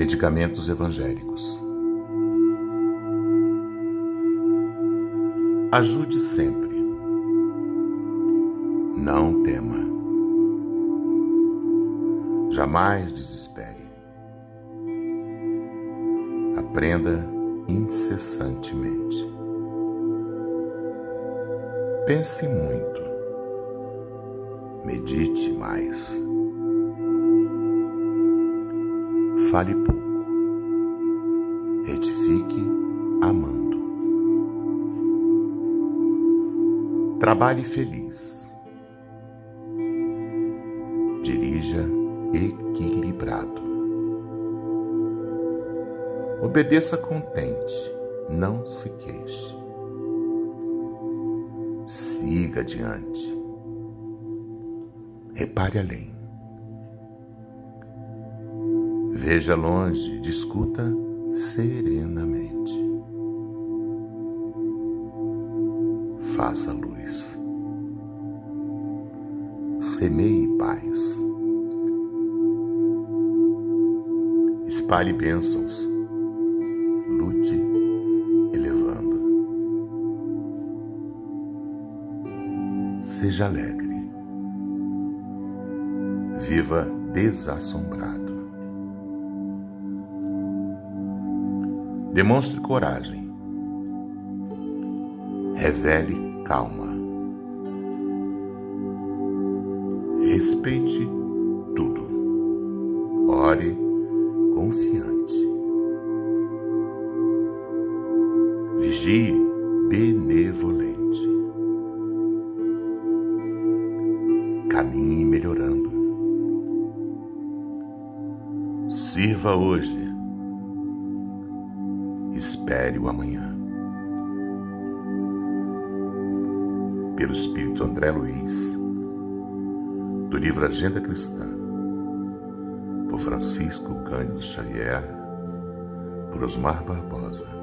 Medicamentos evangélicos. Ajude sempre. Não tema. Jamais desespere. Aprenda incessantemente. Pense muito. Medite mais. Fale pouco. Edifique amando. Trabalhe feliz. Dirija equilibrado. Obedeça contente, não se queixe. Siga adiante. Repare além. Veja longe, discuta serenamente. Faça luz. Semeie paz. Espalhe bênçãos. Lute elevando. Seja alegre. Viva desassombrado. Demonstre coragem. Revele calma. Respeite tudo. Ore confiante. Vigie benevolente. Caminhe melhorando. Sirva hoje. O amanhã. Pelo Espírito André Luiz, do livro Agenda Cristã, por Francisco Cândido Xavier, por Osmar Barbosa.